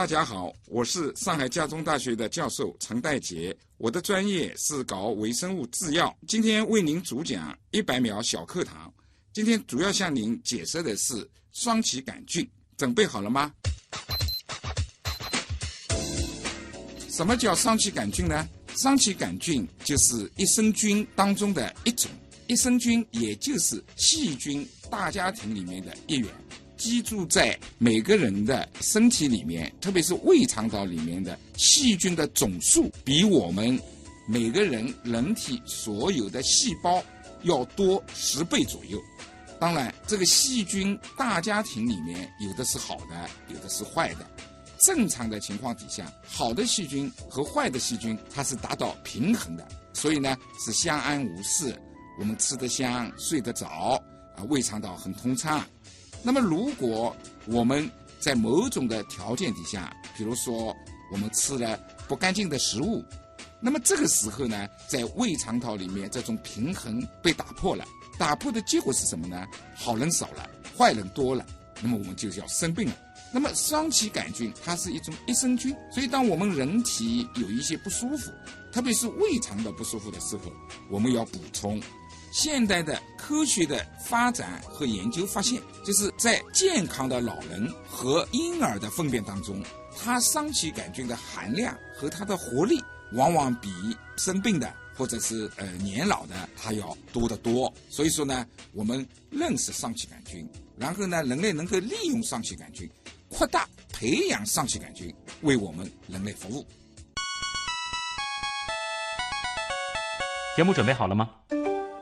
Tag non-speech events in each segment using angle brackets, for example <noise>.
大家好，我是上海家中大学的教授陈代杰，我的专业是搞微生物制药。今天为您主讲一百秒小课堂。今天主要向您解释的是双歧杆菌，准备好了吗？什么叫双歧杆菌呢？双歧杆菌就是益生菌当中的一种，益生菌也就是细菌大家庭里面的一员。居住在每个人的身体里面，特别是胃肠道里面的细菌的总数，比我们每个人人体所有的细胞要多十倍左右。当然，这个细菌大家庭里面有的是好的，有的是坏的。正常的情况底下，好的细菌和坏的细菌它是达到平衡的，所以呢是相安无事。我们吃得香，睡得早，啊，胃肠道很通畅。那么，如果我们在某种的条件底下，比如说我们吃了不干净的食物，那么这个时候呢，在胃肠道里面这种平衡被打破了，打破的结果是什么呢？好人少了，坏人多了，那么我们就要生病了。那么双歧杆菌它是一种益生菌，所以当我们人体有一些不舒服，特别是胃肠道不舒服的时候，我们要补充。现代的科学的发展和研究发现，就是在健康的老人和婴儿的粪便当中，它双歧杆菌的含量和它的活力，往往比生病的或者是呃年老的它要多得多。所以说呢，我们认识双歧杆菌，然后呢，人类能够利用双歧杆菌，扩大培养双歧杆菌，为我们人类服务。节目准备好了吗？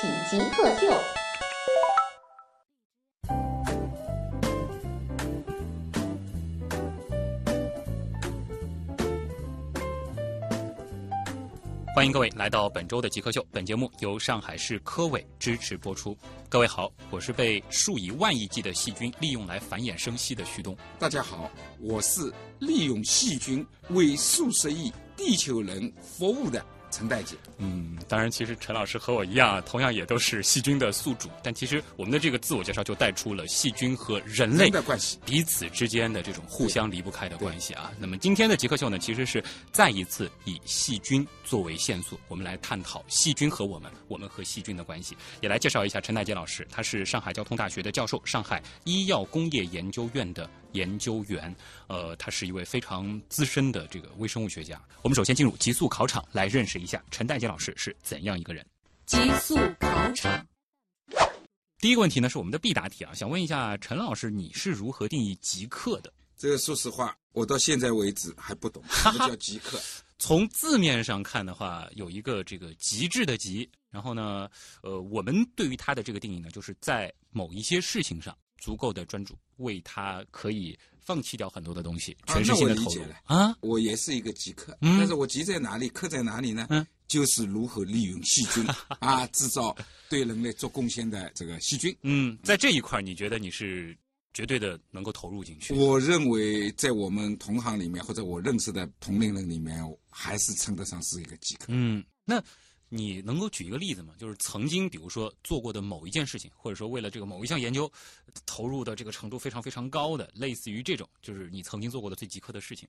开启极客秀。欢迎各位来到本周的极客秀。本节目由上海市科委支持播出。各位好，我是被数以万亿计的细菌利用来繁衍生息的旭东。大家好，我是利用细菌为数十亿地球人服务的。陈代姐，嗯，当然，其实陈老师和我一样，同样也都是细菌的宿主。但其实我们的这个自我介绍就带出了细菌和人类的关系，彼此之间的这种互相离不开的关系啊。那么今天的极客秀呢，其实是再一次以细菌作为线索，我们来探讨细菌和我们，我们和细菌的关系。也来介绍一下陈代杰老师，他是上海交通大学的教授，上海医药工业研究院的。研究员，呃，他是一位非常资深的这个微生物学家。我们首先进入极速考场，来认识一下陈代杰老师是怎样一个人。极速考场，第一个问题呢是我们的必答题啊，想问一下陈老师，你是如何定义极客的？这个说实话，我到现在为止还不懂 <laughs> 什么叫极客。从字面上看的话，有一个这个极致的极，然后呢，呃，我们对于它的这个定义呢，就是在某一些事情上。足够的专注，为他可以放弃掉很多的东西，全身心的投入啊！我也是一个极客，但是我极在哪里，克在哪里呢？嗯，就是如何利用细菌 <laughs> 啊，制造对人类做贡献的这个细菌。嗯，在这一块，你觉得你是绝对的能够投入进去？我认为，在我们同行里面，或者我认识的同龄人里面，还是称得上是一个极客。嗯，那。你能够举一个例子吗？就是曾经，比如说做过的某一件事情，或者说为了这个某一项研究，投入的这个程度非常非常高的，类似于这种，就是你曾经做过的最极客的事情。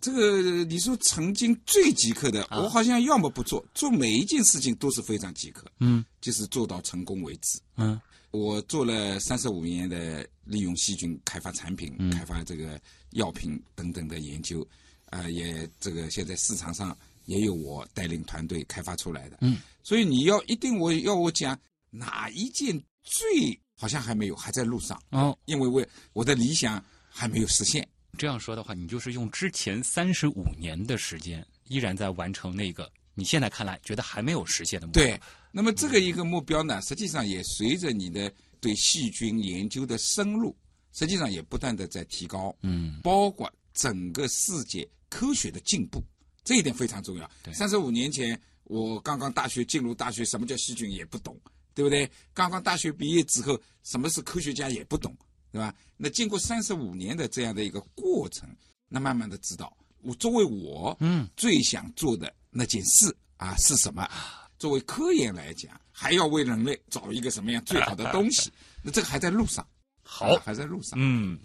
这个你说曾经最极客的，我好像要么不做，做每一件事情都是非常极客。嗯，就是做到成功为止。嗯，我做了三十五年的利用细菌开发产品、开发这个药品等等的研究，啊，也这个现在市场上。也有我带领团队开发出来的，嗯，所以你要一定我要我讲哪一件最好像还没有还在路上哦，因为我我的理想还没有实现。这样说的话，你就是用之前三十五年的时间，依然在完成那个你现在看来觉得还没有实现的目标。对，那么这个一个目标呢，实际上也随着你的对细菌研究的深入，实际上也不断的在提高。嗯，包括整个世界科学的进步，这一点非常重要对。三十五年前，我刚刚大学进入大学，什么叫细菌也不懂，对不对？刚刚大学毕业之后，什么是科学家也不懂，对吧？那经过三十五年的这样的一个过程，那慢慢的知道，我作为我嗯最想做的那件事啊是什么？作为科研来讲，还要为人类找一个什么样最好的东西？<laughs> 那这个还在路上，好啊，还在路上。嗯。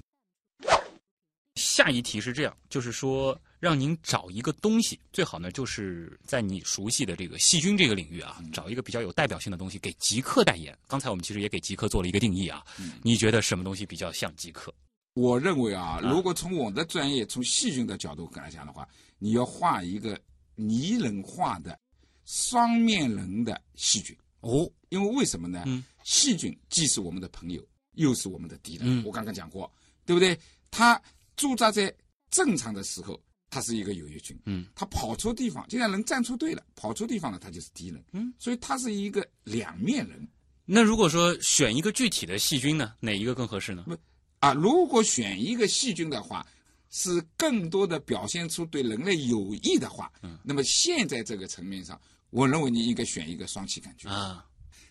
下一题是这样，就是说让您找一个东西，最好呢就是在你熟悉的这个细菌这个领域啊，找一个比较有代表性的东西给极客代言。刚才我们其实也给极客做了一个定义啊，你觉得什么东西比较像极客？我认为啊，如果从我的专业，从细菌的角度来讲的话，你要画一个拟人化的双面人的细菌。哦，因为为什么呢？嗯细菌既是我们的朋友，又是我们的敌人。嗯我刚刚讲过，对不对？它驻扎在正常的时候，它是一个有益菌。嗯，他跑错地方，既然能站错队了，跑错地方了，他就是敌人。嗯，所以他是一个两面人那如果说选一个具体的细菌呢，哪一个更合适呢？不啊。如果选一个细菌的话，是更多的表现出对人类有益的话，嗯，那么现在这个层面上，我认为你应该选一个双歧杆菌。啊，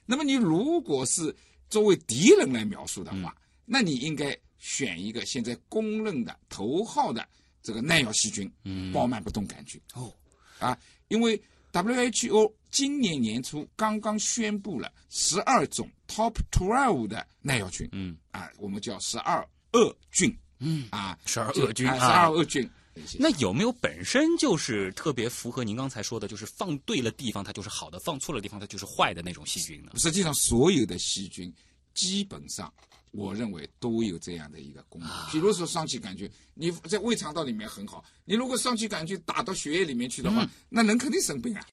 那么你如果是作为敌人来描述的话，嗯那你应该选一个现在公认的头号的这个耐药细菌嗯，包曼不动杆菌哦，啊，因为 WHO 今年年初刚刚宣布了十二种 Top Twelve 的耐药菌嗯。啊，我们叫十二恶菌。嗯，啊，十二恶菌啊，十啊二恶菌。那有没有本身就是特别符合您刚才说的，就是放对了地方它就是好的，放错了地方它就是坏的那种细菌呢？实际上，所有的细菌基本上，我认为都有这样的一个功能。比如说双歧杆菌，你在胃肠道里面很好，你如果双歧杆菌打到血液里面去的话，那人肯定生病啊。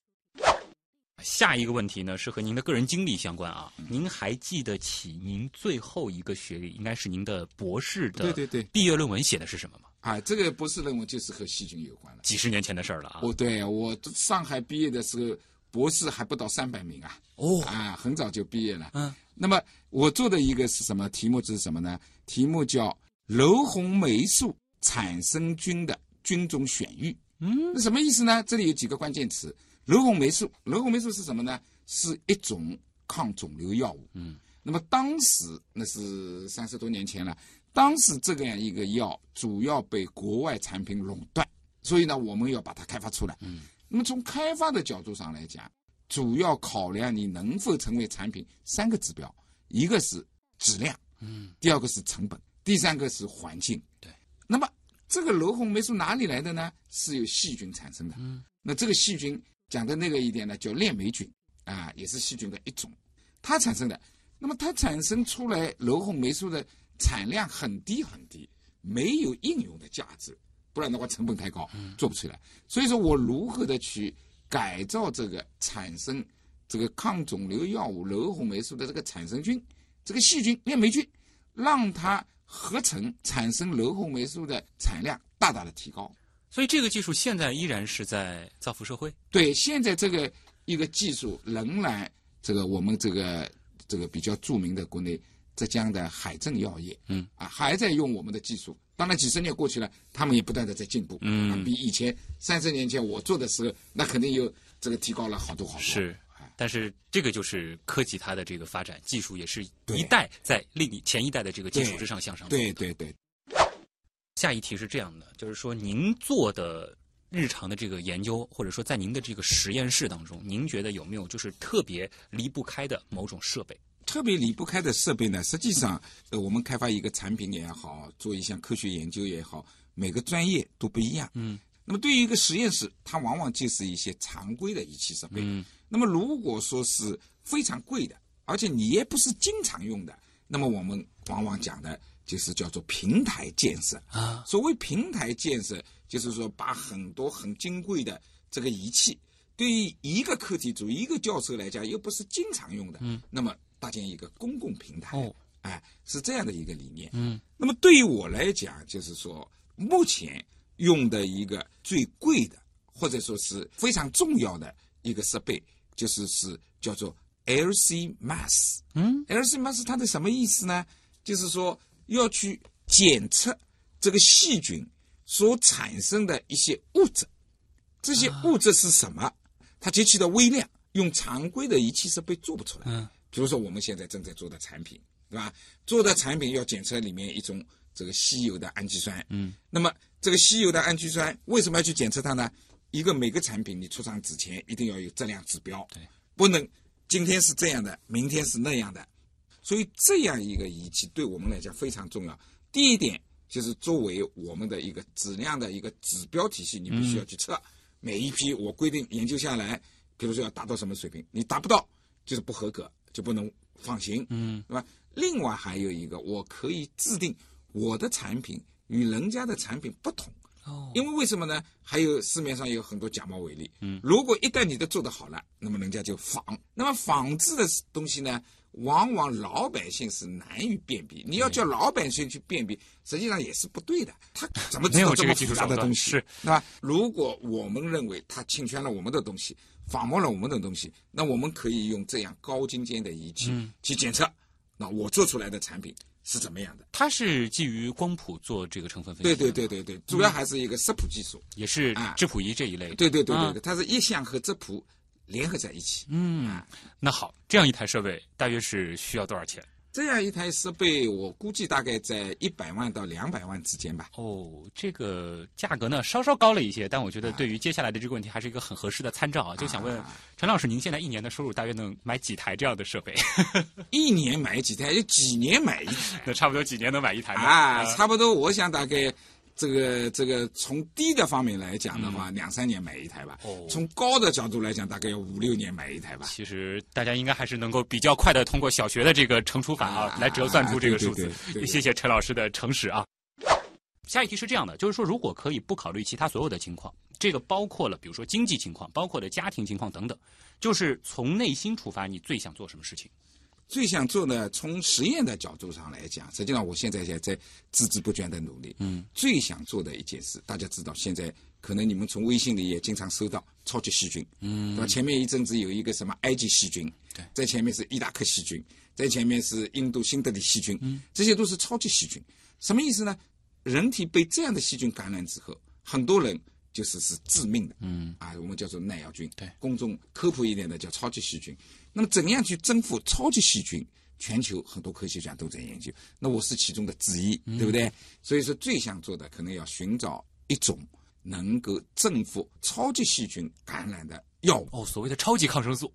下一个问题呢是和您的个人经历相关啊。您还记得起您最后一个学历应该是您的博士的对对对毕业论文写的是什么吗？啊，这个博士论文就是和细菌有关了。几十年前的事儿了啊。哦，对我上海毕业的时候，博士还不到三百名啊。哦，啊，很早就毕业了。嗯，那么我做的一个是什么题目？是什么呢？题目叫楼红霉素产生菌的菌种选育。嗯那什么意思呢？这里有几个关键词。楼红霉素，楼红霉素是什么呢？是一种抗肿瘤药物。嗯，那么当时那是三十多年前了，当时这样一个药主要被国外产品垄断，所以呢，我们要把它开发出来。嗯，那么从开发的角度上来讲，主要考量你能否成为产品三个指标，一个是质量，嗯，第二个是成本，第三个是环境。对，那么这个瘘红霉素哪里来的呢？是由细菌产生的。嗯，那这个细菌讲的那个一点呢，叫链霉菌啊，也是细菌的一种，它产生的。那么它产生出来瘘红霉素的产量很低很低，没有应用的价值，不然的话成本太高，做不出来。所以说我如何的去改造这个产生这个抗肿瘤药物柔红霉素的这个产生菌，这个细菌链霉菌，让它合成产生柔红霉素的产量大大的提高。所以这个技术现在依然是在造福社会。对，现在这个一个技术仍然这个我们这个这个比较著名的国内浙江的海正药业，嗯啊还在用我们的技术。当然几十年过去了，他们也不断的在进步，嗯。啊比以前三十年前我做的时候，那肯定有这个提高了好多好多。是哎，但是这个就是科技它的这个发展，技术也是一代在另一前一代的这个基础之上向上对对对，下一题是这样的，就是说您做的日常的这个研究，或者说在您的这个实验室当中，您觉得有没有就是特别离不开的某种设备？特别离不开的设备呢，实际上，呃，我们开发一个产品也好，做一项科学研究也好，每个专业都不一样。嗯，那么对于一个实验室，它往往就是一些常规的仪器设备。嗯，那么如果说是非常贵的，而且你也不是经常用的，那么我们往往讲的就是叫做平台建设。啊，所谓平台建设，就是说把很多很金贵的这个仪器，对于一个课题组、一个教授来讲，又不是经常用的，嗯，那么搭建一个公共平台，哦，哎，是这样的一个理念。嗯那么对于我来讲，就是说目前用的一个最贵的，或者说是非常重要的一个设备，就是是叫做 LC Mass。嗯 LC Mass 它的什么意思呢？就是说要去检测这个细菌所产生的一些物质。这些物质是什么？它极其的微量，用常规的仪器设备做不出来。嗯，比如说我们现在正在做的产品，对吧？做的产品要检测里面一种这个稀有的氨基酸。嗯，那么这个稀有的氨基酸为什么要去检测它呢？一个每个产品你出厂之前一定要有质量指标，对，不能今天是这样的，明天是那样的。所以这样一个仪器对我们来讲非常重要。第一点就是作为我们的一个质量的一个指标体系，你必须要去测。每一批我规定研究下来，比如说要达到什么水平，你达不到就是不合格，就不能放行，嗯，对吧？另外还有一个，我可以制定我的产品与人家的产品不同，哦，因为为什么呢？还有市面上有很多假冒伪劣，嗯，如果一旦你的做得好了，那么人家就仿，那么仿制的东西呢？往往老百姓是难以辨别，你要叫老百姓去辨别，实际上也是不对的。他怎么知 <laughs> 没有道这个技术手段复杂的东西？是对吧？如果我们认为他侵权了我们的东西，仿冒了我们的东西，那我们可以用这样高精尖的仪器嗯去检测，那我做出来的产品是怎么样的？它是基于光谱做这个成分分析对，对对对对，主要还是一个色谱技术。也是啊质谱仪这一类的。对对对啊对对，它是一相和质谱联合在一起。嗯，那好，这样一台设备大约是需要多少钱？这样一台设备，我估计大概在一百万到两百万之间吧。哦，这个价格呢稍稍高了一些，但我觉得对于接下来的这个问题还是一个很合适的参照啊。就想问陈老师，您现在一年的收入大约能买几台这样的设备？<laughs> 一年买几台，有几年买一台 <laughs> 那差不多几年能买一台呢？啊？呃差不多，我想大概这个这个从低的方面来讲的话，两三年买一台吧。嗯哦从高的角度来讲，大概要五六年买一台吧。其实大家应该还是能够比较快的通过小学的这个乘除法啊啊来折算出这个数字对对对对。对谢谢陈老师的诚实啊。下一题是这样的，就是说，如果可以不考虑其他所有的情况，这个包括了比如说经济情况，包括了家庭情况等等，就是从内心出发，你最想做什么事情？最想做呢，从实验的角度上来讲，实际上我现在也在孜孜不倦的努力。嗯，最想做的一件事，大家知道，现在可能你们从微信里也经常收到超级细菌，嗯对吧？前面一阵子有一个什么埃及细菌，对在前面是伊拉克细菌，在前面是印度新德里细菌，嗯，这些都是超级细菌。什么意思呢？人体被这样的细菌感染之后，很多人就是是致命的，嗯啊，我们叫做耐药菌。对公众科普一点的叫超级细菌。那么怎样去征服超级细菌？全球很多科学家都在研究，那我是其中的之一，对不对？所以说最想做的可能要寻找一种能够征服超级细菌感染的药物。哦，所谓的超级抗生素。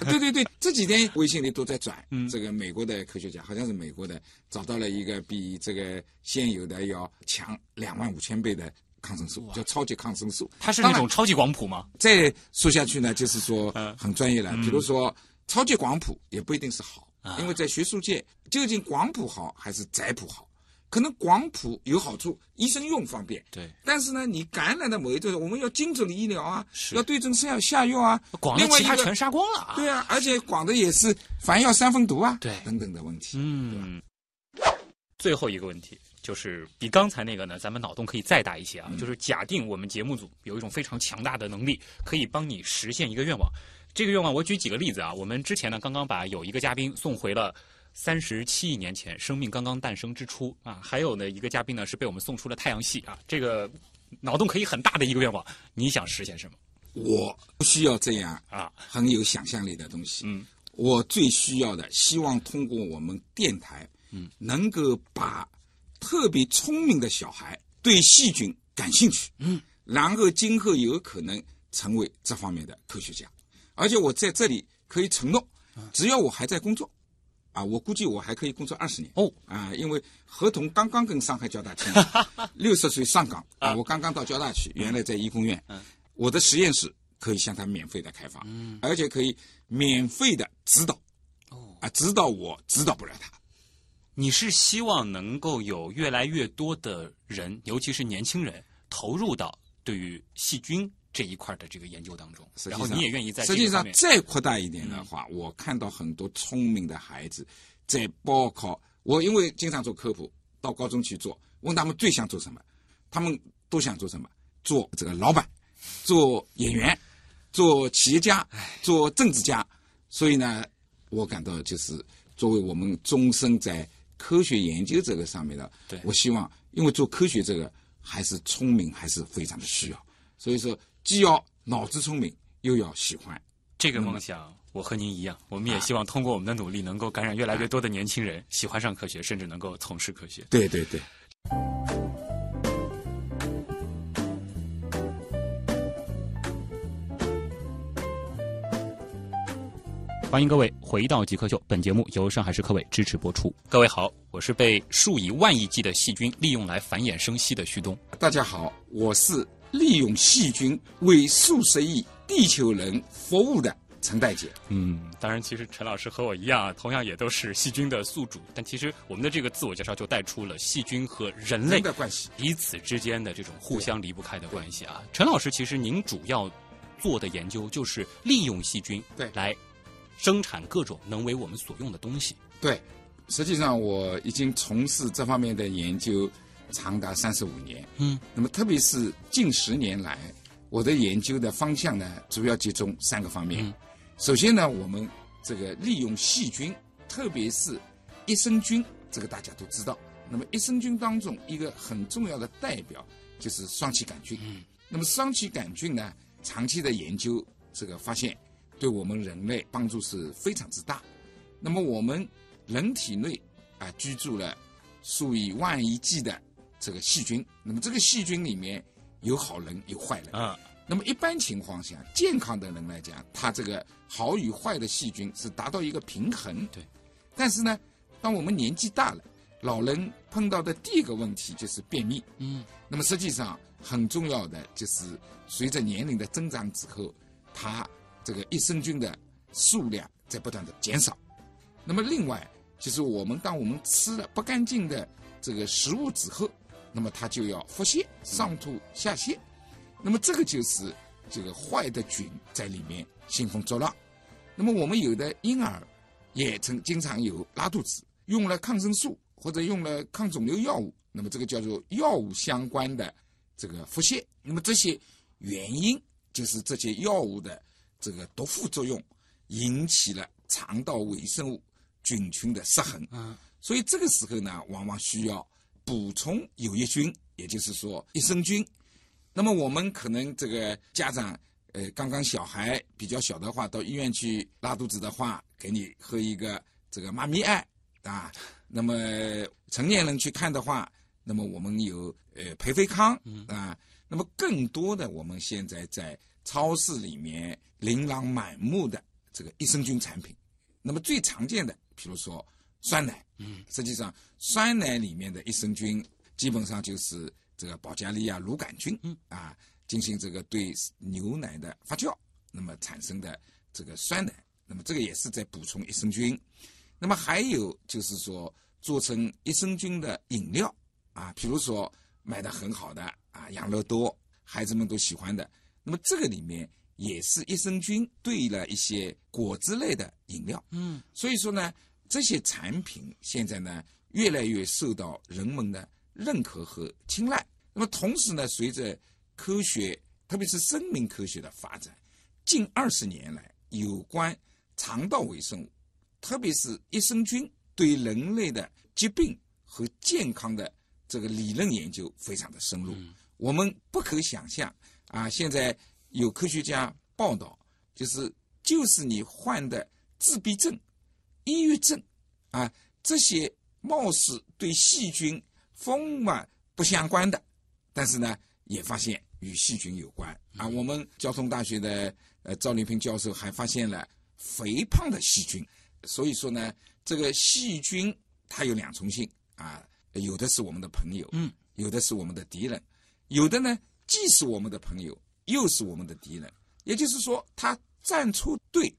对对对，<laughs> 这几天微信里都在转，嗯这个美国的科学家好像是美国的，找到了一个比这个现有的要强两万五千倍的抗生素，叫超级抗生素。它是那种超级广谱吗？再说下去呢，就是说嗯很专业了。比如说超级广谱也不一定是好啊，因为在学术界究竟广谱好还是窄谱好？可能广谱有好处，医生用方便。对，但是呢，你感染的某一种，我们要精准的医疗啊，要对症下下药啊。广的其他全杀光了啊。对啊，而且广的也是凡药三分毒啊，对等等的问题。嗯，最后一个问题就是比刚才那个呢，咱们脑洞可以再大一些啊。就是假定我们节目组有一种非常强大的能力，可以帮你实现一个愿望。这个愿望我举几个例子啊。我们之前呢，刚刚把有一个嘉宾送回了。三十七亿年前，生命刚刚诞生之初啊，还有呢一个嘉宾呢是被我们送出了太阳系啊，这个脑洞可以很大的一个愿望，你想实现什么我不需要这样啊？很有想象力的东西。嗯，我最需要的，希望通过我们电台，嗯，能够把特别聪明的小孩对细菌感兴趣，嗯，然后今后有可能成为这方面的科学家。而且我在这里可以承诺，只要我还在工作。啊，我估计我还可以工作二十年。哦。啊，因为合同刚刚跟上海交大签，<laughs> 六十岁上岗啊，我刚刚到交大去，原来在医工院，嗯。我的实验室可以向他免费的开放，嗯。而且可以免费的指导，哦，啊，指导我指导不了他，你是希望能够有越来越多的人，尤其是年轻人，投入到对于细菌这一块的这个研究当中，然后实际上你也愿意在实际上再扩大一点的话，我看到很多聪明的孩子在报考，我因为经常做科普，到高中去做，问他们最想做什么，他们都想做什么，做这个老板，做演员，做企业家，做政治家。所以呢，我感到就是作为我们终身在科学研究这个上面的，我希望，因为做科学这个还是聪明，还是非常的需要。所以说，既要脑子聪明，又要喜欢。这个梦想，我和您一样，我们也希望通过我们的努力，能够感染越来越多的年轻人，喜欢上科学，甚至能够从事科学。对对对。欢迎各位回到极客秀，本节目由上海市科委支持播出。各位好，我是被数以万亿计的细菌利用来繁衍生息的旭东。大家好，我是利用细菌为数十亿地球人服务的陈代杰。嗯，当然，其实陈老师和我一样，同样也都是细菌的宿主。但其实我们的这个自我介绍就带出了细菌和人类的关系，彼此之间的这种互相离不开的关系啊。陈老师，其实您主要做的研究就是利用细菌对来。生产各种能为我们所用的东西。对，实际上我已经从事这方面的研究长达三十五年。嗯，那么特别是近十年来，我的研究的方向呢，主要集中三个方面。首先呢，我们这个利用细菌，特别是益生菌，这个大家都知道。那么益生菌当中一个很重要的代表就是双歧杆菌。嗯，那么双歧杆菌呢，长期的研究这个发现。对我们人类帮助是非常之大。那么我们人体内啊居住了数以万亿计的这个细菌，那么这个细菌里面有好人有坏人啊。那么一般情况下，健康的人来讲，他这个好与坏的细菌是达到一个平衡。对。但是呢，当我们年纪大了，老人碰到的第一个问题就是便秘。嗯。那么实际上很重要的就是随着年龄的增长之后，他。这个益生菌的数量在不断的减少，那么另外就是我们当我们吃了不干净的这个食物之后，那么它就要腹泻、上吐下泻，那么这个就是这个坏的菌在里面兴风作浪。那么我们有的婴儿也曾经常有拉肚子，用了抗生素或者用了抗肿瘤药物，那么这个叫做药物相关的这个腹泻。那么这些原因就是这些药物的。这个毒副作用引起了肠道微生物菌群的失衡，嗯，所以这个时候呢，往往需要补充有益菌，也就是说益生菌。那么我们可能这个家长，呃，刚刚小孩比较小的话，到医院去拉肚子的话，给你喝一个这个妈咪爱啊。那么成年人去看的话，那么我们有呃培菲康啊。那么更多的，我们现在在。超市里面琳琅满目的这个益生菌产品，那么最常见的，比如说酸奶，嗯，实际上酸奶里面的益生菌基本上就是这个保加利亚乳杆菌，嗯，啊，进行这个对牛奶的发酵，那么产生的这个酸奶，那么这个也是在补充益生菌。那么还有就是说做成益生菌的饮料，啊，比如说卖的很好的啊，养乐多，孩子们都喜欢的。那么这个里面也是益生菌兑了一些果汁类的饮料，嗯，所以说呢，这些产品现在呢越来越受到人们的认可和青睐。那么同时呢，随着科学，特别是生命科学的发展，近二十年来，有关肠道微生物，特别是益生菌对人类的疾病和健康的这个理论研究非常的深入，我们不可想象。啊，现在有科学家报道，就是就是你患的自闭症、抑郁症，啊，这些貌似对细菌风嘛不相关的，但是呢，也发现与细菌有关。啊，我们交通大学的呃赵立平教授还发现了肥胖的细菌。所以说呢，这个细菌它有两重性啊，有的是我们的朋友，嗯，有的是我们的敌人，有的呢。既是我们的朋友，又是我们的敌人。也就是说，他站错队、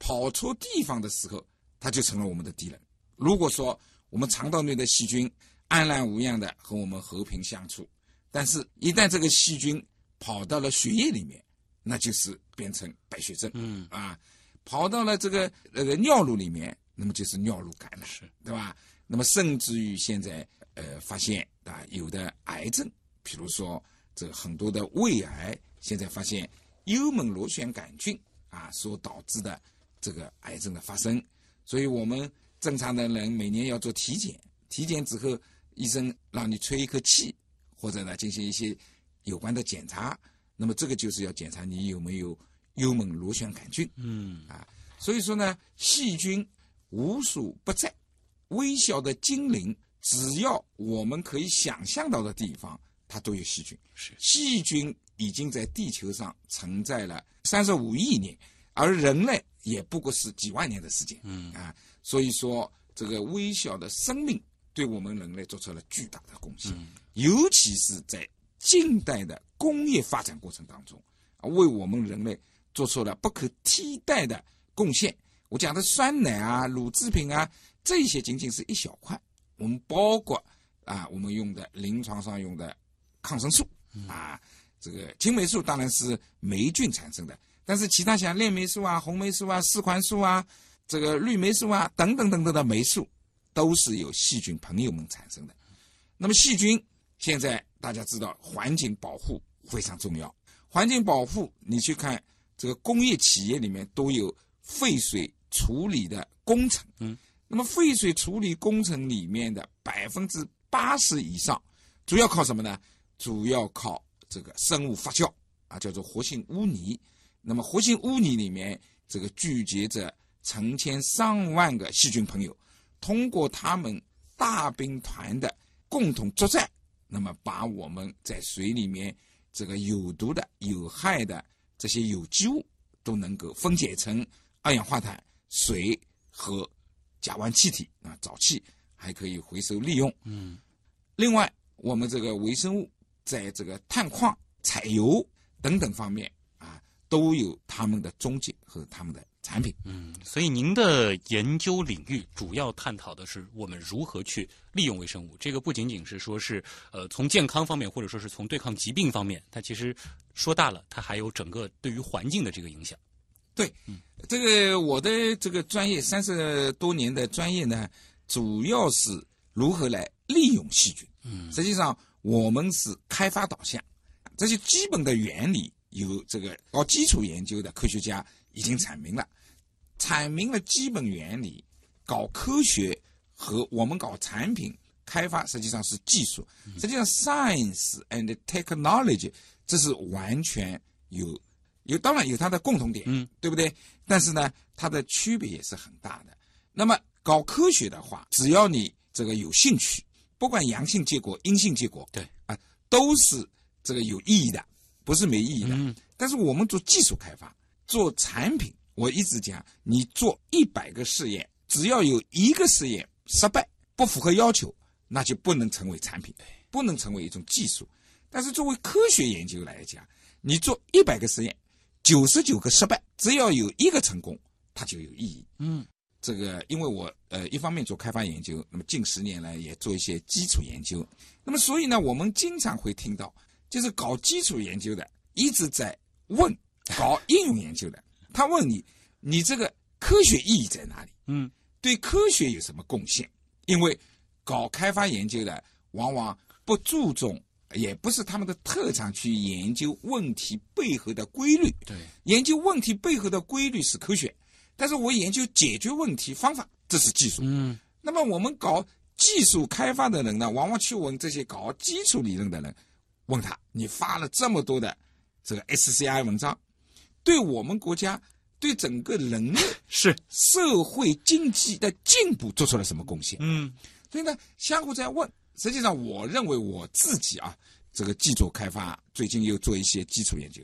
跑错地方的时候，他就成了我们的敌人。如果说我们肠道内的细菌安然无恙的和我们和平相处，但是一旦这个细菌跑到了血液里面，那就是变成白血症。嗯啊，跑到了这个那个尿路里面，那么就是尿路感染，是对吧？那么甚至于现在呃发现啊，有的癌症，比如说。这很多的胃癌，现在发现幽门螺旋杆菌啊所导致的这个癌症的发生，所以我们正常的人每年要做体检，体检之后医生让你吹一口气，或或者呢进行一些有关的检查。那么这个就是要检查你有没有幽门螺旋杆菌。嗯啊，所以说呢，细菌无所不在，微小的精灵，只要我们可以想象到的地方，它都有细菌。是细菌已经在地球上存在了三十五亿年，而人类也不过是几万年的时间。嗯啊，所以说这个微小的生命对我们人类做出了巨大的贡献，嗯尤其是在近代的工业发展过程当中，啊，为我们人类做出了不可替代的贡献。我讲的酸奶啊、乳制品啊，这些仅仅是一小块，我们包括啊，我们用的临床上用的抗生素啊，这个青霉素当然是霉菌产生的，但是其他像链霉素啊、红霉素啊、四环素啊、这个绿霉素啊等等等等的霉素，都是由细菌朋友们产生的。那么细菌现在大家知道，环境保护非常重要。环境保护，你去看这个工业企业里面都有废水处理的工程。嗯，那么废水处理工程里面的百分之八十以上，主要靠什么呢？主要靠这个生物发酵啊，叫做活性污泥。那么活性污泥里面，这个聚集着成千上万个细菌朋友，通过他们大兵团的共同作战，那么把我们在水里面这个有毒的、有害的这些有机物都能够分解成二氧化碳、水和甲烷气体啊，沼气还可以回收利用。嗯另外，我们这个微生物在这个探矿、采油等等方面，都有他们的踪迹和他们的产品。嗯，所以您的研究领域主要探讨的是我们如何去利用微生物。这个不仅仅是说是呃从健康方面，或者说是从对抗疾病方面，它其实说大了，它还有整个对于环境的这个影响。对，这个我的这个专业三十多年的专业呢，主要是如何来利用细菌。嗯实际上我们是开发导向，这些基本的原理有这个搞基础研究的科学家已经阐明了，阐明了基本原理，搞科学和我们搞产品开发实际上是技术，实际上 science and technology 这是完全有有当然有它的共同点，嗯，对不对？但是呢，它的区别也是很大的。那么搞科学的话，只要你这个有兴趣，不管阳性结果、阴性结果，对啊，都是这个有意义的，不是没意义的。嗯但是我们做技术开发、做产品，我一直讲，你做一百个试验，只要有一个试验失败，不符合要求，那就不能成为产品，不能成为一种技术。但是作为科学研究来讲，你做一百个实验，九十九个失败，只要有一个成功，它就有意义。嗯这个，因为我呃一方面做开发研究，那么近十年来也做一些基础研究，那么所以呢，我们经常会听到，就是搞基础研究的一直在问搞应用研究的，他问你，你这个科学意义在哪里？嗯对科学有什么贡献？因为搞开发研究的往往不注重，也不是他们的特长去研究问题背后的规律。对，研究问题背后的规律是科学，但是我研究解决问题方法，这是技术。嗯那么我们搞技术开发的人呢，往往去问这些搞基础理论的人，问他：你发了这么多的这个 SCI 文章，对我们国家、对整个人类是社会经济的进步做出了什么贡献？嗯所以呢，相互在问。实际上，我认为我自己啊，这个技术开发最近又做一些基础研究，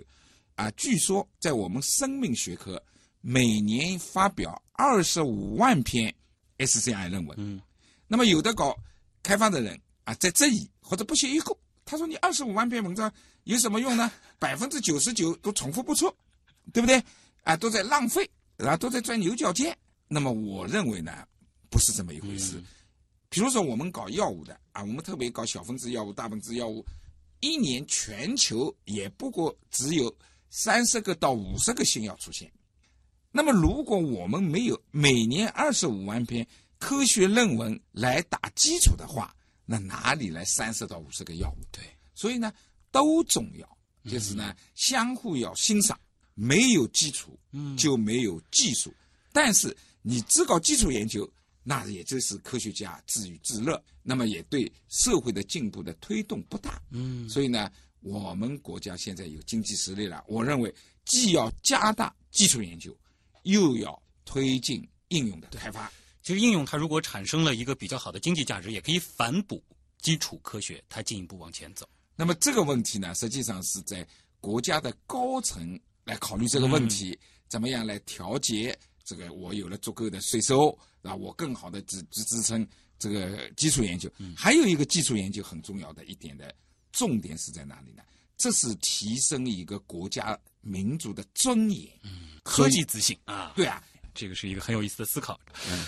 啊，据说在我们生命学科每年发表二十五万篇 SCI 论文。嗯那么有的搞开发的人啊，在这里或者不屑一顾，他说：“你二十五万篇文章有什么用呢？百分之九十九都重复不出，对不对？啊，都在浪费，然后，都在钻牛角尖。”那么我认为呢，不是这么一回事。嗯比如说我们搞药物的啊，我们特别搞小分子药物、大分子药物，一年全球也不过只有三十个到五十个新药出现。那么如果我们没有每年二十五万篇科学论文来打基础的话，那哪里来三十到五十个药物？对，所以呢，都重要，就是呢，相互要欣赏。没有基础，嗯就没有技术。但是你只搞基础研究，那也就是科学家自娱自乐，那么也对社会的进步的推动不大。嗯所以呢，我们国家现在有经济实力了，我认为既要加大基础研究，又要推进应用的开发。其实应用它如果产生了一个比较好的经济价值，也可以反哺基础科学，它进一步往前走。那么这个问题呢，实际上是在国家的高层来考虑这个问题，怎么样来调节这个我有了足够的税收，啊，我更好的支支支撑这个基础研究。还有一个基础研究很重要的一点的重点是在哪里呢？这是提升一个国家民族的尊严。科技自信啊，对啊，这个是一个很有意思的思考。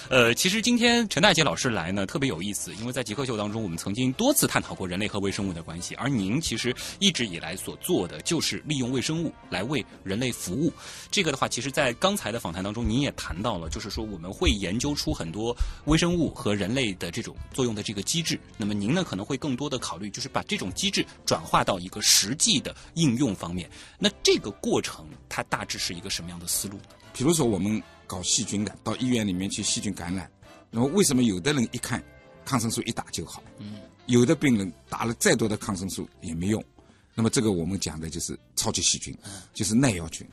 呃，其实今天陈大杰老师来呢特别有意思，因为在极客秀当中，我们曾经多次探讨过人类和微生物的关系，而您其实一直以来所做的就是利用微生物来为人类服务。这个的话，其实，在刚才的访谈当中，您也谈到了，就是说我们会研究出很多微生物和人类的这种作用的这个机制。那么您呢，可能会更多的考虑，就是把这种机制转化到一个实际的应用方面。那这个过程，它大致是一个什么样的思路呢？比如说我们搞细菌的，到医院里面去细菌感染，那么为什么有的人一看抗生素一打就好，嗯，有的病人打了再多的抗生素也没用，那么这个我们讲的就是超级细菌，就是耐药菌。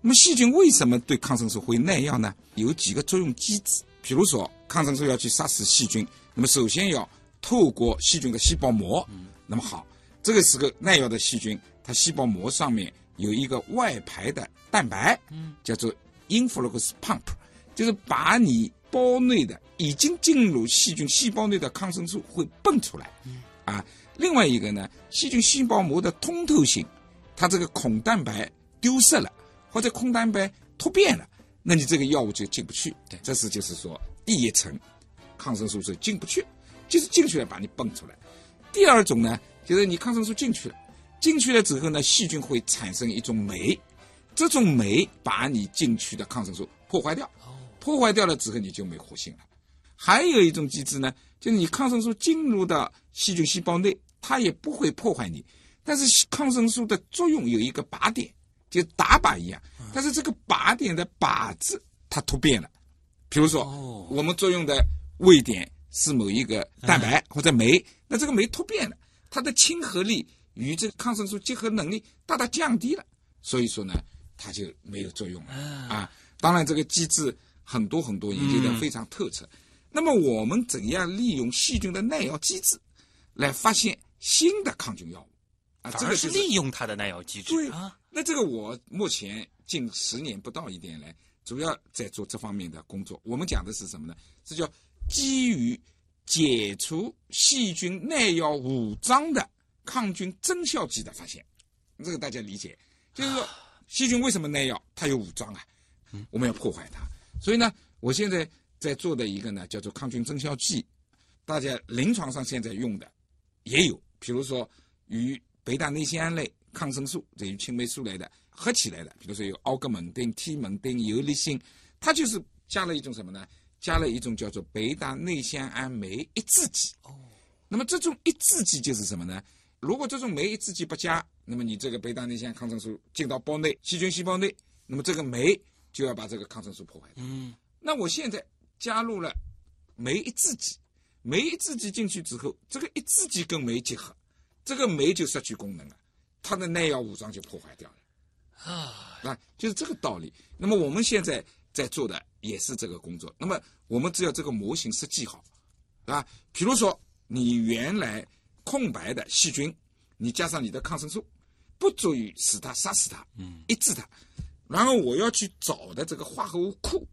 那么细菌为什么对抗生素会耐药呢？有几个作用机制，比如说抗生素要去杀死细菌，那么首先要透过细菌的细胞膜，那么好，这个时候耐药的细菌，它细胞膜上面有一个外排的蛋白，叫做 influx pump，就是把你胞内的已经进入细菌细胞内的抗生素会泵出来，啊，另外一个呢，细菌细胞膜的通透性，它这个孔蛋白丢失了，或者孔蛋白突变了，那你这个药物就进不去。对这是就是说第一层，抗生素是进不去，就是进去了把你泵出来。第二种呢，就是你抗生素进去了，进去了之后呢，细菌会产生一种酶，这种酶把你进去的抗生素破坏掉，破坏掉了之后你就没活性了。还有一种机制呢，就是你抗生素进入到细菌细胞内，它也不会破坏你，但是抗生素的作用有一个靶点，就打靶一样，但是这个靶点的靶子它突变了，比如说哦。我们作用的位点是某一个蛋白或者酶，那这个酶突变了，它的亲和力与这个抗生素结合能力大大降低了，所以说呢，它就没有作用了啊。当然，这个机制很多很多研究的非常透彻。那么我们怎样利用细菌的耐药机制来发现新的抗菌药物啊？这个是利用它的耐药机制对啊。那这个我目前近十年不到一点来，主要在做这方面的工作。我们讲的是什么呢？这叫基于解除细菌耐药武装的抗菌增效剂的发现。这个大家理解，就是说细菌为什么耐药？它有武装啊，我们要破坏它。所以呢，我现在在做的一个呢，叫做抗菌增效剂，大家临床上现在用的也有，比如说与北大内酰胺类抗生素，等于青霉素类的合起来的，比如说有奥格蒙丁、替蒙丁、尤利辛，它就是加了一种什么呢？加了一种叫做北大内酰胺酶抑制剂。哦，那么这种抑制剂就是什么呢？如果这种酶抑制剂不加，那么你这个贝塔内酰胺抗生素进到胞内细菌细胞内，那么这个酶就要把这个抗生素破坏掉。嗯，那我现在加入了酶抑制剂，酶抑制剂进去之后，这个抑制剂跟酶结合，这个酶就失去功能了，它的耐药武装就破坏掉了。啊，啊，就是这个道理。那么我们现在在做的也是这个工作。那么我们只要这个模型设计好，啊，比如说你原来空白的细菌，你加上你的抗生素，不足以使它杀死它，嗯，抑制它。然后我要去找的这个化合物库，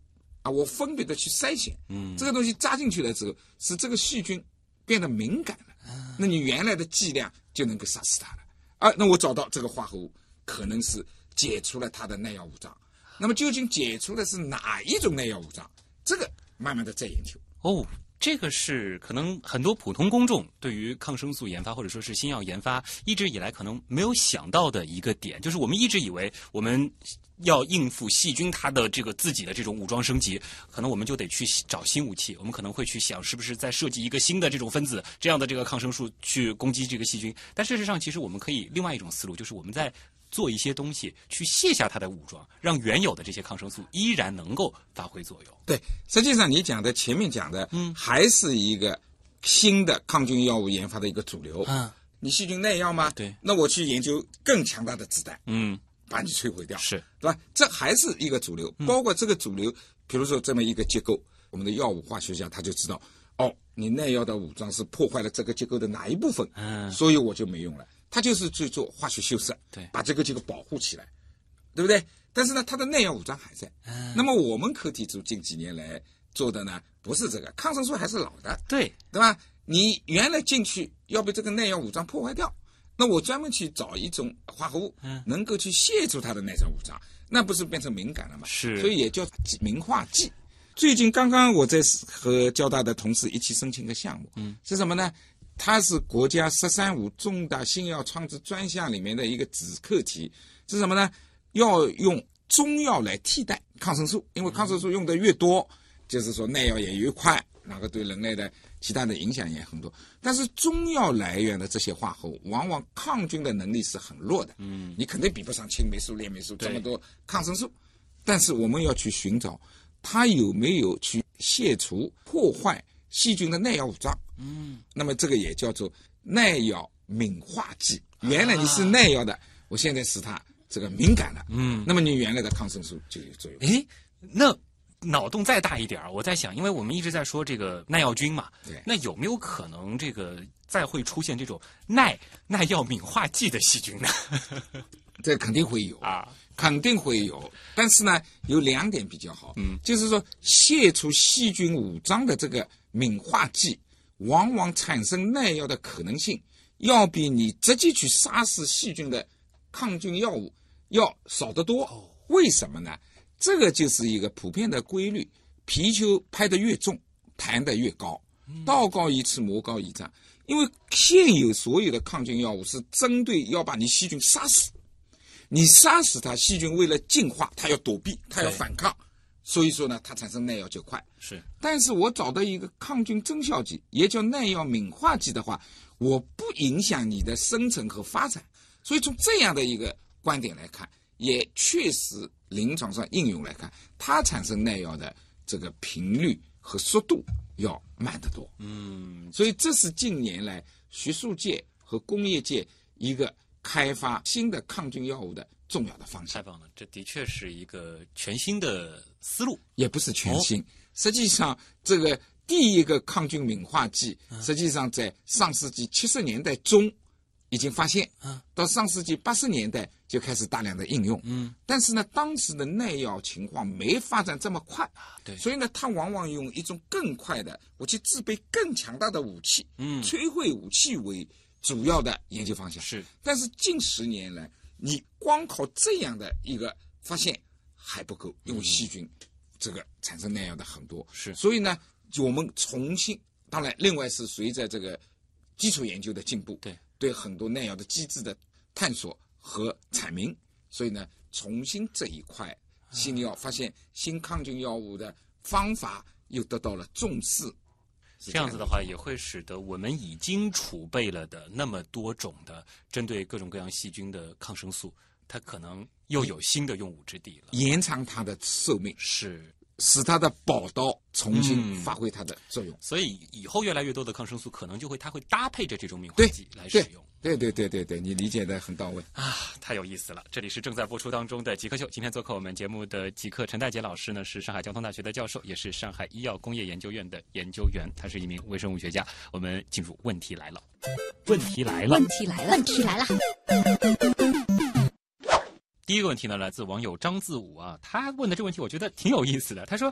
啊，我分别的去筛选，嗯这个东西扎进去了之后，使这个细菌变得敏感了，那你原来的剂量就能够杀死它了。啊，那我找到这个化合物可能是解除了它的耐药物脏，那么究竟解除的是哪一种耐药物脏？这个慢慢的再研究。哦，这个是可能很多普通公众对于抗生素研发或者说是新药研发一直以来可能没有想到的一个点，就是我们一直以为我们要应付细菌它的这个自己的这种武装升级，可能我们就得去找新武器，我们可能会去想是不是再设计一个新的这种分子这样的这个抗生素去攻击这个细菌。但事实上，其实我们可以另外一种思路，就是我们在做一些东西去卸下它的武装，让原有的这些抗生素依然能够发挥作用。对，实际上你讲的前面讲的，嗯，还是一个新的抗菌药物研发的一个主流。嗯，你细菌耐药吗？对，那我去研究更强大的子弹，嗯，把你摧毁掉，是对吧？这还是一个主流。包括这个主流，比如说这么一个结构，我们的药物化学家他就知道，哦，你耐药的武装是破坏了这个结构的哪一部分，嗯所以我就没用了。他就是去做化学修饰，对把这个结构保护起来，对不对？但是呢，它的耐药武装还在。嗯那么我们课题组近几年来做的呢，不是这个，抗生素还是老的，对，对吧？你原来进去要被这个耐药武装破坏掉，那我专门去找一种化合物，嗯能够去卸除它的耐药武装，那不是变成敏感了吗？是所以也叫明化剂。最近刚刚我在和交大的同事一起申请个项目，嗯，是什么呢？它是国家“十三五”重大新药创制专项里面的一个子课题，是什么呢？要用中药来替代抗生素，因为抗生素用的越多，就是说耐药也越快，那个对人类的其他的影响也很多。但是中药来源的这些化合物，往往抗菌的能力是很弱的，嗯，你肯定比不上青霉素、链霉素这么多抗生素。但是我们要去寻找它有没有去卸除、破坏细菌的耐药武装。嗯，那么这个也叫做耐药敏化剂。原来你是耐药的，我现在使它这个敏感了。嗯，那么你原来的抗生素就有作用。诶，那脑洞再大一点儿，我在想，因为我们一直在说这个耐药菌嘛，对那有没有可能这个再会出现这种耐耐药敏化剂的细菌呢？<laughs> 这肯定会有啊，肯定会有。但是呢，有两点比较好，嗯，就是说卸除细菌武装的这个敏化剂，往往产生耐药的可能性，要比你直接去杀死细菌的抗菌药物要少得多。为什么呢？这个就是一个普遍的规律：皮球拍得越重，弹得越高。道高一尺，魔高一丈。因为现有所有的抗菌药物是针对要把你细菌杀死，你杀死它，细菌为了进化，它要躲避，它要反抗，所以说呢，它产生耐药就快。是但是我找到一个抗菌增效剂，也叫耐药敏化剂的话，我不影响你的生成和发展。所以从这样的一个观点来看，也确实临床上应用来看，它产生耐药的这个频率和速度要慢得多。嗯，所以这是近年来学术界和工业界一个开发新的抗菌药物的重要的方向太。棒了，这的确是一个全新的思路。也不是全新。实际上，这个第一个抗菌敏化剂，实际上在上世纪七十年代中已经发现，到上世纪八十年代就开始大量的应用。嗯，但是呢，当时的耐药情况没发展这么快，对所以呢，它往往用一种更快的，我去制备更强大的武器，嗯摧毁武器为主要的研究方向。是但是近十年来，你光靠这样的一个发现还不够，因为细菌这个产生耐药的很多，是所以呢，就我们重新，当然，另外是随着这个基础研究的进步，对对很多耐药的机制的探索和阐明，所以呢，重新这一块新药发现新抗菌药物的方法又得到了重视。是这样子的话，也会使得我们已经储备了的那么多种的针对各种各样细菌的抗生素，它可能又有新的用武之地了。延长它的寿命，是，使它的宝刀重新嗯发挥它的作用。所以以后越来越多的抗生素可能就会它会搭配着这种敏化剂来使用。对对对对对，你理解的很到位。啊，太有意思了！这里是正在播出当中的极客秀。今天做客我们节目的极客陈大杰老师呢，是上海交通大学的教授，也是上海医药工业研究院的研究员，他是一名微生物学家。我们进入问题来了，问题来了问。题来了，问题来了，第一个问题呢，来自网友张自武啊，他问的这个问题我觉得挺有意思的。他说，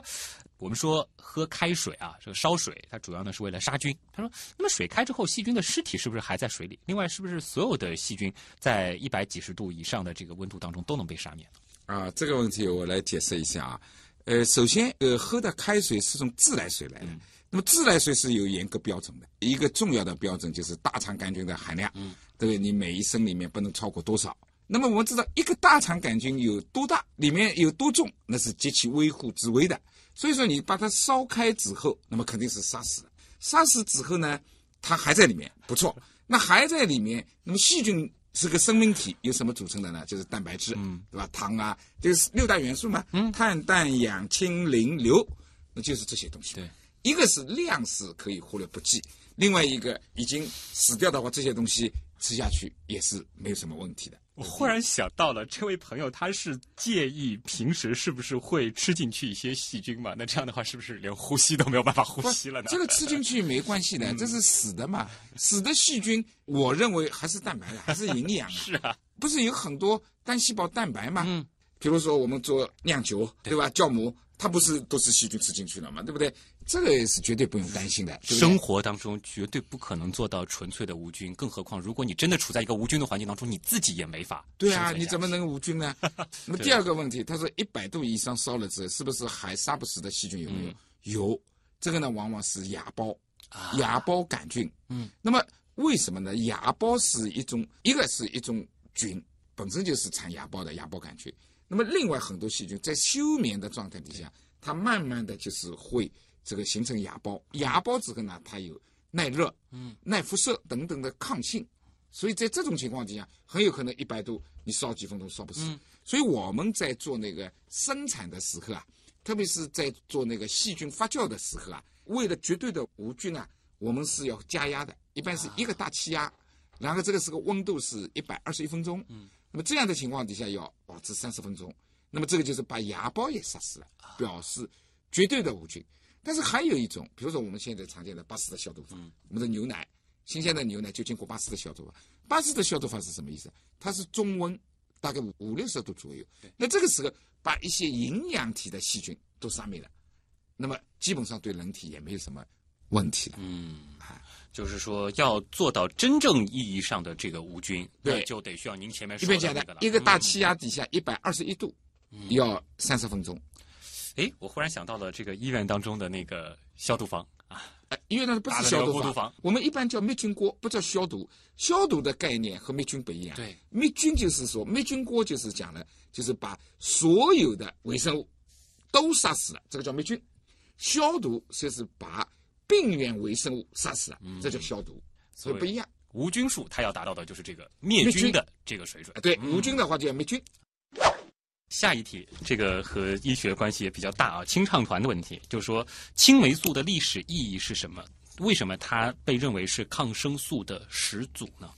我们说喝开水啊，这个烧水，它主要呢是为了杀菌。他说，那么水开之后，细菌的尸体是不是还在水里？另外，是不是所有的细菌在一百几十度以上的这个温度当中都能被杀灭呢？啊，这个问题我来解释一下啊。呃，首先，呃，喝的开水是从自来水来的。那么自来水是有严格标准的，一个重要的标准就是大肠杆菌的含量，嗯，对不对？你每一升里面不能超过多少。那么我们知道，一个大肠杆菌有多大，里面有多重，那是极其微乎之微的。所以说，你把它烧开之后，那么肯定是杀死的。杀死之后呢，它还在里面，不错。那还在里面，那么细菌是个生命体，由什么组成的呢？就是蛋白质，嗯，对吧？糖啊，就是六大元素嘛，嗯，碳、氮、氧、氢、磷、硫，那就是这些东西。对，一个是量是可以忽略不计，另外一个已经死掉的话，这些东西吃下去也是没有什么问题的。我忽然想到了，这位朋友他是介意平时是不是会吃进去一些细菌嘛？那这样的话，是不是连呼吸都没有办法呼吸了呢？这个吃进去没关系的，这是死的嘛，死的细菌，我认为还是蛋白的，还是营养啊。<laughs> 是啊，不是有很多单细胞蛋白嘛？嗯，比如说我们做酿酒，对吧？酵母，它不是都是细菌吃进去了嘛，对不对？这个是绝对不用担心的。对对生活当中绝对不可能做到纯粹的无菌，更何况如果你真的处在一个无菌的环境当中，你自己也没法对啊，你怎么能无菌呢？<laughs> 那么第二个问题，他说一百度以上烧了之后，是不是还杀不死的细菌有没有？有，这个呢往往是芽孢，啊芽孢杆菌。嗯，那么为什么呢？芽孢是一种，一个是一种菌，本身就是产芽孢的芽孢杆菌。那么另外很多细菌在休眠的状态底下，它慢慢的就是会这个形成芽孢，芽孢之后呢，它有耐热、嗯耐辐射等等的抗性。所以在这种情况底下，很有可能一百度你烧几分钟烧不死。嗯所以我们在做那个生产的时候啊，特别是在做那个细菌发酵的时候啊，为了绝对的无菌啊，我们是要加压的，一般是一个大气压，然后这个时候温度是一百二十一分钟。嗯，那么这样的情况底下要保持三十分钟，那么这个就是把芽孢也杀死了，啊表示绝对的无菌。但是还有一种，比如说我们现在常见的巴氏的消毒法，嗯我们的牛奶，新鲜的牛奶就经过巴氏的消毒法。巴氏的消毒法是什么意思？它是中温，大概五五六十度左右。那这个时候把一些营养体的细菌都杀灭了，那么基本上对人体也没有什么问题了。嗯啊，就是说要做到真正意义上的这个无菌，对那就得需要您前面说的那个了，一个大嗯气压底下一百二十一度，要三十分钟。哎，我忽然想到了这个医院当中的那个消毒房啊，呃，因为那不是消毒房我们一般叫灭菌锅，不叫消毒。消毒的概念和灭菌不一样。对，灭菌就是说灭菌锅就是讲了，就是把所有的微生物都杀死了，这个叫灭菌。消毒就是把病原微生物杀死了，这叫消毒，所以不一样。无菌术它要达到的就是这个灭灭菌菌的这个水准啊，。对，嗯无菌的话就要灭菌。下一题，这个和医学关系也比较大啊，清唱团的问题，就是说青霉素的历史意义是什么？为什么它被认为是抗生素的始祖呢？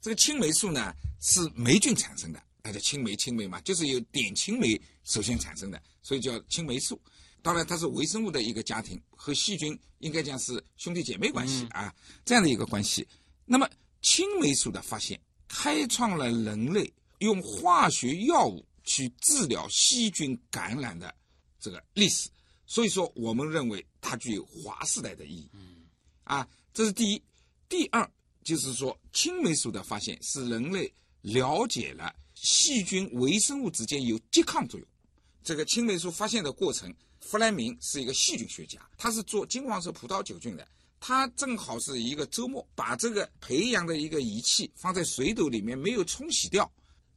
这个青霉素呢是霉菌产生的，它叫青霉，青霉嘛，就是由碘青霉首先产生的，所以叫青霉素。当然，它是微生物的一个家庭，和细菌应该讲是兄弟姐妹关系啊，这样的一个关系。那么，青霉素的发现开创了人类用化学药物去治疗细菌感染的这个历史，所以说我们认为它具有划时代的意义。啊，这是第一。第二就是说，青霉素的发现使人类了解了细菌、微生物之间有拮抗作用。这个青霉素发现的过程，弗莱明是一个细菌学家，他是做金黄色葡萄球菌的。他正好是一个周末，把这个培养的一个仪器放在水斗里面，没有冲洗掉。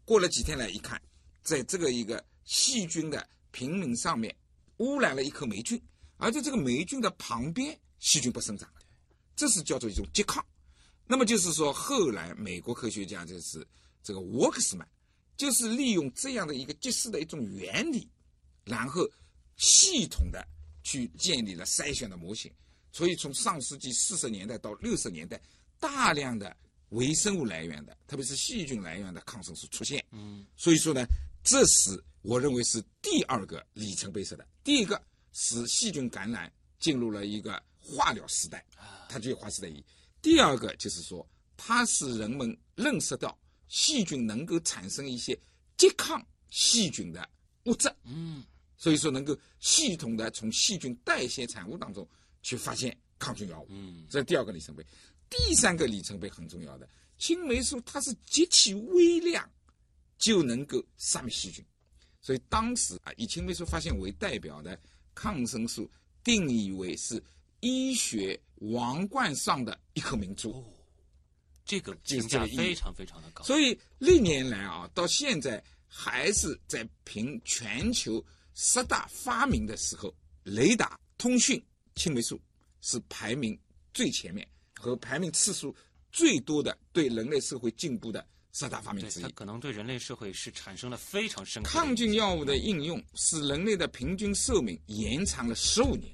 过了几天来一看，在这个一个细菌的平民上面污染了一颗霉菌，而在这个霉菌的旁边，细菌不生长了。这是叫做一种拮抗。那么就是说，后来美国科学家就是这个沃克斯曼，就是利用这样的一个结识的一种原理，然后系统的去建立了筛选的模型。所以从上世纪四十年代到六十年代，大量的微生物来源的，特别是细菌来源的抗生素出现。嗯，所以说呢，这是我认为是第二个里程碑式的。第一个使细菌感染进入了一个化疗时代，它具有划时代意义。第二个就是说，它使人们认识到细菌能够产生一些拮抗细菌的物质，嗯，所以说能够系统的从细菌代谢产物当中去发现抗菌药物。嗯，这是第二个里程碑。第三个里程碑很重要的，青霉素它是极其微量就能够杀灭细菌，所以当时啊，以青霉素发现为代表的抗生素定义为是医学王冠上的一颗明珠。这个就是评价这个意义非常非常的高。所以历年来啊，到现在还是在评全球十大发明的时候，雷达、通讯、青霉素是排名最前面和排名次数最多的对人类社会进步的十大发明之一。它可能对人类社会是产生了非常深刻抗菌药物的应用使人类的平均寿命延长了十五年，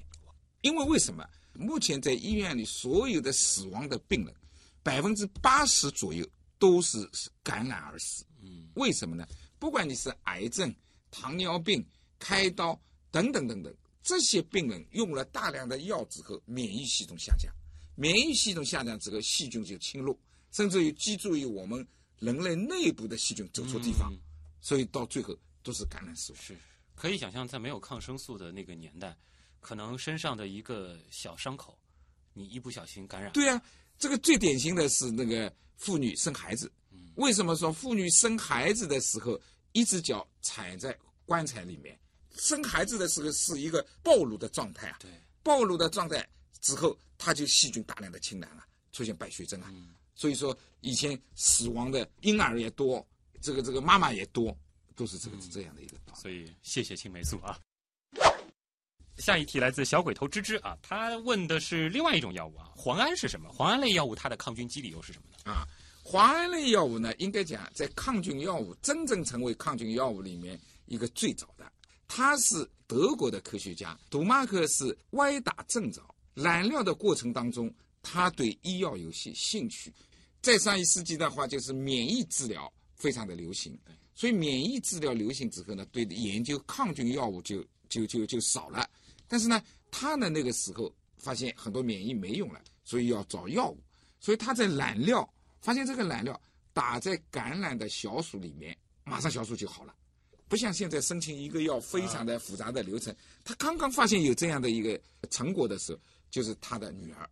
因为为什么？目前在医院里所有的死亡的病人，百分之八十左右都是感染而死。嗯，为什么呢？不管你是癌症、糖尿病、开刀等等等等，这些病人用了大量的药之后，免疫系统下降，免疫系统下降之后，细菌就侵入，甚至于居住于我们人类内部的细菌走错地方，嗯所以到最后都是感染死亡。是可以想象，在没有抗生素的那个年代，可能身上的一个小伤口，你一不小心感染，对啊，这个最典型的是那个妇女生孩子。为什么说妇女生孩子的时候一只脚踩在棺材里面？生孩子的时候是一个暴露的状态啊，对，暴露的状态之后，它就细菌大量的侵染了，出现败血症啊。所以说以前死亡的婴儿也多，这个这个妈妈也多，都是这个这样的一个道理。所以谢谢青霉素啊。下一题来自小鬼头芝芝啊，他问的是另外一种药物啊，磺胺是什么？磺胺类药物它的抗菌机理又是什么呢？啊，磺胺类药物呢，应该讲在抗菌药物真正成为抗菌药物里面一个最早的，他是德国的科学家，杜马克是歪打正着，染料的过程当中，他对医药有些兴趣。在上一世纪的话，就是免疫治疗非常的流行，所以免疫治疗流行之后呢，对研究抗菌药物就就就就少了。但是呢，他呢那个时候发现很多免疫没用了，所以要找药物，所以他在染料发现这个染料打在感染的小鼠里面，马上小鼠就好了。不像现在申请一个药非常的复杂的流程，他刚刚发现有这样的一个成果的时候，就是他的女儿，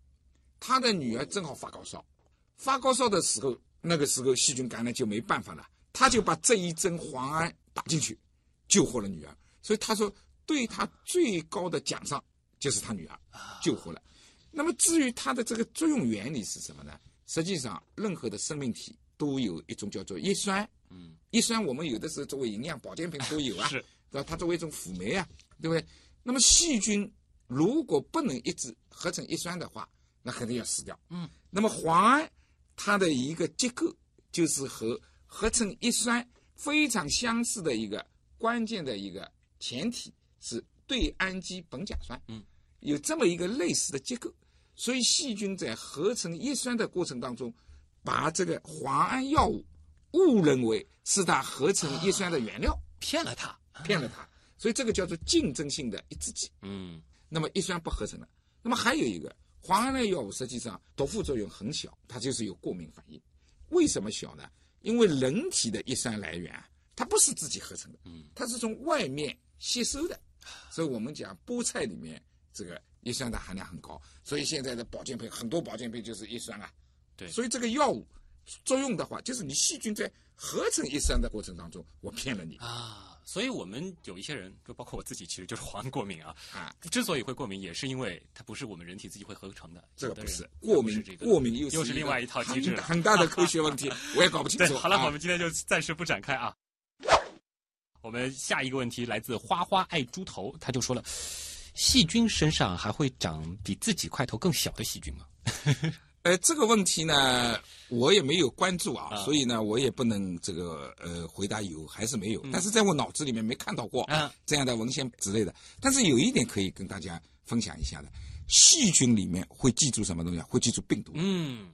他的女儿正好发高烧，发高烧的时候，那个时候细菌感染就没办法了，他就把这一针磺胺打进去，救活了女儿。所以他说，对他最高的奖赏就是他女儿救活了。那么至于它的这个作用原理是什么呢？实际上，任何的生命体都有一种叫做叶酸。嗯，叶酸我们有的时候作为营养保健品都有啊，是对吧？它作为一种辅酶啊，对不对？那么细菌如果不能一直合成叶酸的话，那肯定要死掉。嗯，那么磺胺它的一个结构就是和合成叶酸非常相似的一个关键的一个前提是对氨基苯甲酸。嗯，有这么一个类似的结构，所以细菌在合成叶酸的过程当中，把这个磺胺药物误认为是它合成叶酸的原料，骗了它。骗了它，所以这个叫做竞争性的抑制剂。嗯，那么叶酸不合成了，那么还有一个磺胺类药物，实际上毒副作用很小，它就是有过敏反应。为什么小呢？因为人体的叶酸来源啊，它不是自己合成的，嗯，它是从外面吸收的，所以我们讲菠菜里面这个叶酸的含量很高，所以现在的保健品很多保健品就是叶酸啊，对所以这个药物作用的话，就是你细菌在合成叶酸的过程当中，我骗了你啊。所以我们有一些人，就包括我自己，其实就是黄胺过敏啊。啊，之所以会过敏，也是因为它不是我们人体自己会合成的。这个不是过敏是这，个过敏又又是是另外一套机制很很大的科学问题，<laughs> 我也搞不清对，楚。好了，啊我们今天就暂时不展开啊。我们下一个问题来自花花爱猪头，他就说了：细菌身上还会长比自己块头更小的细菌吗？呃，这个问题呢，我也没有关注啊，啊所以呢，我也不能这个呃回答有还是没有。但是在我脑子里面没看到过嗯这样的文献之类的。但是有一点可以跟大家分享一下的，细菌里面会记住什么东西啊？会记住病毒。嗯，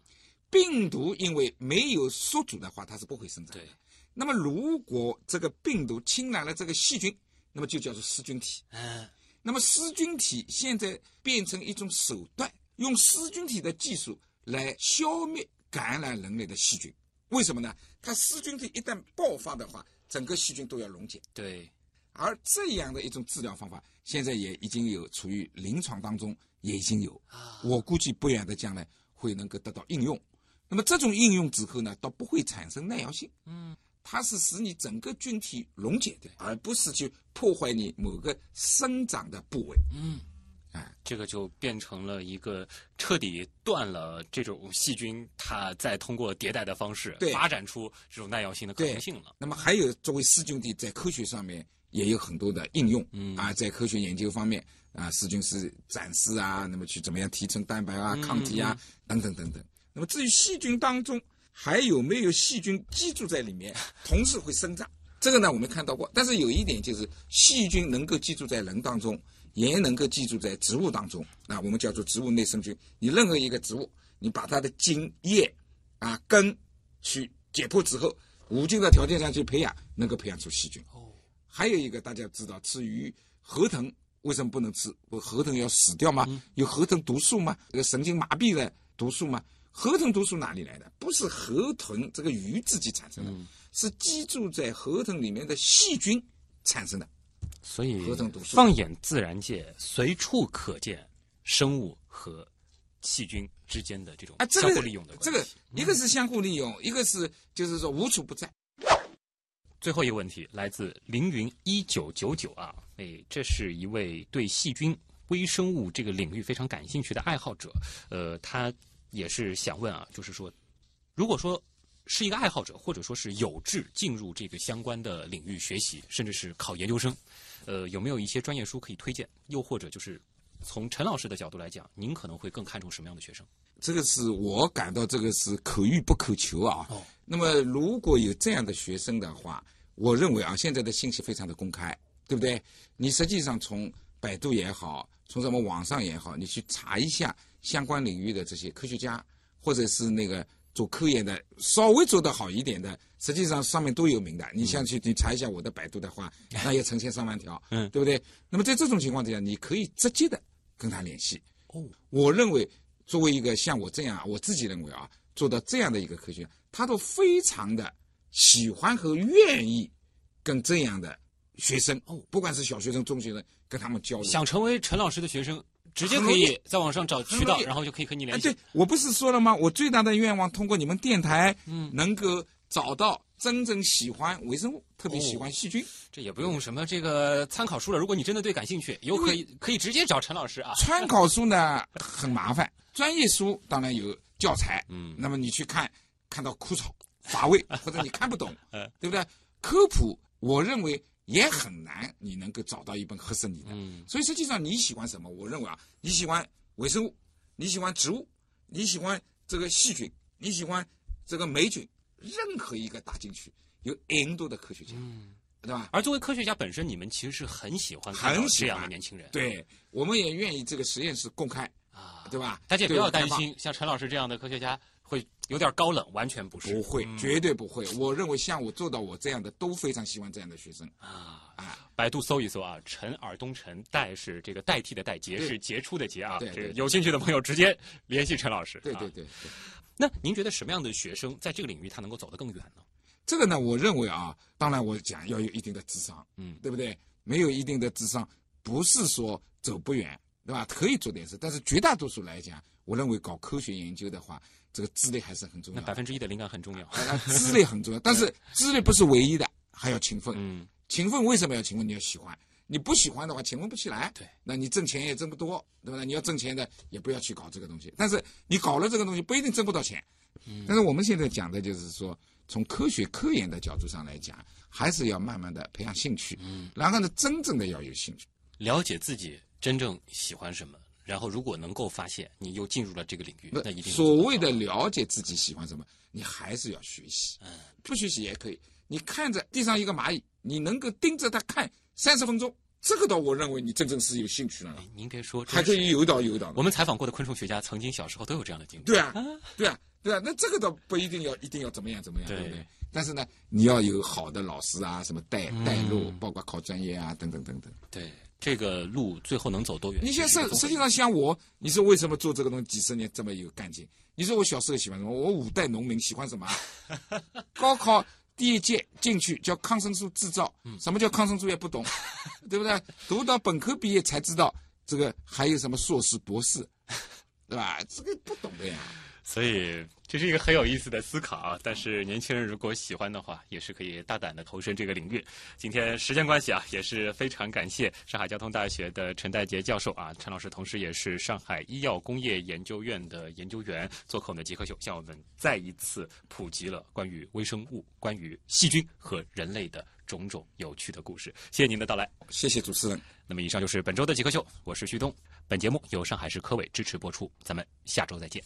病毒因为没有宿主的话，它是不会生长的对。那么如果这个病毒侵染了这个细菌，那么就叫做噬菌体。嗯，那么噬菌体现在变成一种手段，用噬菌体的技术来消灭感染人类的细菌。为什么呢？它噬菌体一旦爆发的话，整个细菌都要溶解。对，而这样的一种治疗方法，现在也已经有处于临床当中，也已经有。我估计不远的将来会能够得到应用。那么这种应用之后呢，倒不会产生耐药性。嗯，它是使你整个菌体溶解的，而不是去破坏你某个生长的部位。嗯，哎，这个就变成了一个彻底断了这种细菌它再通过迭代的方式对发展出这种耐药性的可能性了。那么还有作为噬菌体，在科学上面也有很多的应用。嗯啊，在科学研究方面啊，噬菌是展示啊，那么去怎么样提纯蛋白啊、抗体啊等等等等。那么至于细菌当中还有没有细菌寄住在里面，同时会生长。这个呢，我们看到过。但是有一点就是，细菌能够寄住在人当中，也能够寄住在植物当中。啊我们叫做植物内生菌。你任何一个植物，你把它的茎、叶、啊根去解剖之后，无菌的条件下去培养，能够培养出细菌。哦，还有一个大家知道，吃鱼河豚为什么不能吃？不河豚要死掉吗？有河豚毒素吗？这个神经麻痹的毒素吗？河豚毒素哪里来的？不是河豚这个鱼自己产生的，是寄住在河豚里面的细菌产生的。所以放眼自然界，随处可见生物和细菌之间的这种相互利用的关系。这个一个是相互利用，一个是就是说无处不在。最后一个问题来自凌云一九九九啊，哎，这是一位对细菌、微生物这个领域非常感兴趣的爱好者。呃，他也是想问啊，就是说，如果说是一个爱好者，或者说是有志进入这个相关的领域学习，甚至是考研究生，呃，有没有一些专业书可以推荐？又或者就是从陈老师的角度来讲，您可能会更看重什么样的学生？这个是我感到这个是可遇不可求啊。哦那么如果有这样的学生的话，我认为啊，现在的信息非常的公开，对不对？你实际上从百度也好，从什么网上也好，你去查一下相关领域的这些科学家，或者是那个做科研的，稍微做得好一点的，实际上上面都有名的。你像去你查一下我的百度的话，<laughs> 那也成千上万条，嗯对不对？那么在这种情况之下，你可以直接的跟他联系。哦，我认为作为一个像我这样啊，我自己认为啊，做到这样的一个科学家，他都非常的喜欢和愿意跟这样的学生，哦不管是小学生、中学生，跟他们交流。想成为陈老师的学生，直接可以在网上找渠道，然后就可以和你哎，联系。对我不是说了吗？我最大的愿望通过你们电台，嗯，能够找到真正喜欢微生物，特别喜欢细菌。这也不用什么这个参考书了。如果你真的对感兴趣，有可以可以直接找陈老师啊。<laughs> 参考书呢很麻烦，专业书当然有教材，嗯那么你去看，看到枯燥乏味，<laughs> 或者你看不懂，<laughs> 嗯对不对？科普，我认为也很难，你能够找到一本合适你的。嗯所以实际上你喜欢什么？我认为啊，你喜欢微生物，你喜欢植物，你喜欢这个细菌，你喜欢这个霉菌，任何一个打进去，有 N 多的科学家，嗯。对吧？而作为科学家本身，你们其实是很喜欢很这样的年轻人。对，我们也愿意这个实验室公开，啊，对吧？大家也不要担心，像陈老师这样的科学家会有点高冷，完全不是。不会，嗯绝对不会。我认为像我做到我这样的，都非常喜欢这样的学生。啊。啊，百度搜一搜啊，陈尔东陈代是这个代替的代，杰是杰出的杰啊。对对对这个有兴趣的朋友直接联系陈老师。对对对。那您觉得什么样的学生在这个领域他能够走得更远呢？这个呢，我认为啊，当然我讲要有一定的智商，嗯对不对？没有一定的智商，不是说走不远，对吧？可以做点事，但是绝大多数来讲，我认为搞科学研究的话，这个智力还是很重要的。那百分之一的灵感很重要。啊，智力很重要，但是 <laughs> 智力不是唯一的，还要勤奋。嗯，勤奋为什么要勤奋？你要喜欢，你不喜欢的话，勤奋不起来。对，那你挣钱也挣不多，对吧？你要挣钱的，也不要去搞这个东西。但是你搞了这个东西，不一定挣不到钱。嗯但是我们现在讲的就是说，从科学科研的角度上来讲，还是要慢慢的培养兴趣，嗯，然后呢，真正的要有兴趣。了解自己真正喜欢什么，然后如果能够发现你又进入了这个领域，那一定所谓的了解自己喜欢什么，你还是要学习。嗯，不学习也可以。你看着地上一个蚂蚁，你能够盯着它看三十分钟，这个倒我认为你真正是有兴趣了哎，您别说，还可以有导游导的。我们采访过的昆虫学家，曾经小时候都有这样的经历。对啊，对啊，对啊，那这个倒不一定要一定要怎么样怎么样，对对不对？但是呢，你要有好的老师啊，什么带嗯带路，包括考专业啊，等等等等。对，这个路最后能走多远？你像其实实实际上像我，你说为什么做这个东西几十年这么有干劲？你说我小时候喜欢什么？我五代农民喜欢什么啊？<laughs> 高考第一届进去叫抗生素制造，嗯什么叫抗生素也不懂，<laughs> 对不对？读到本科毕业才知道这个还有什么硕士、博士，对吧？这个不懂的呀。所以这是一个很有意思的思考啊。但是年轻人如果喜欢的话，也是可以大胆的投身这个领域。今天时间关系啊，也是非常感谢上海交通大学的陈代杰教授啊，陈老师同时也是上海医药工业研究院的研究员，做客我们的极客秀，向我们再一次普及了关于微生物、关于细菌和人类的种种有趣的故事。谢谢您的到来。谢谢主持人。那么以上就是本周的极客秀，我是旭东。本节目由上海市科委支持播出，咱们下周再见。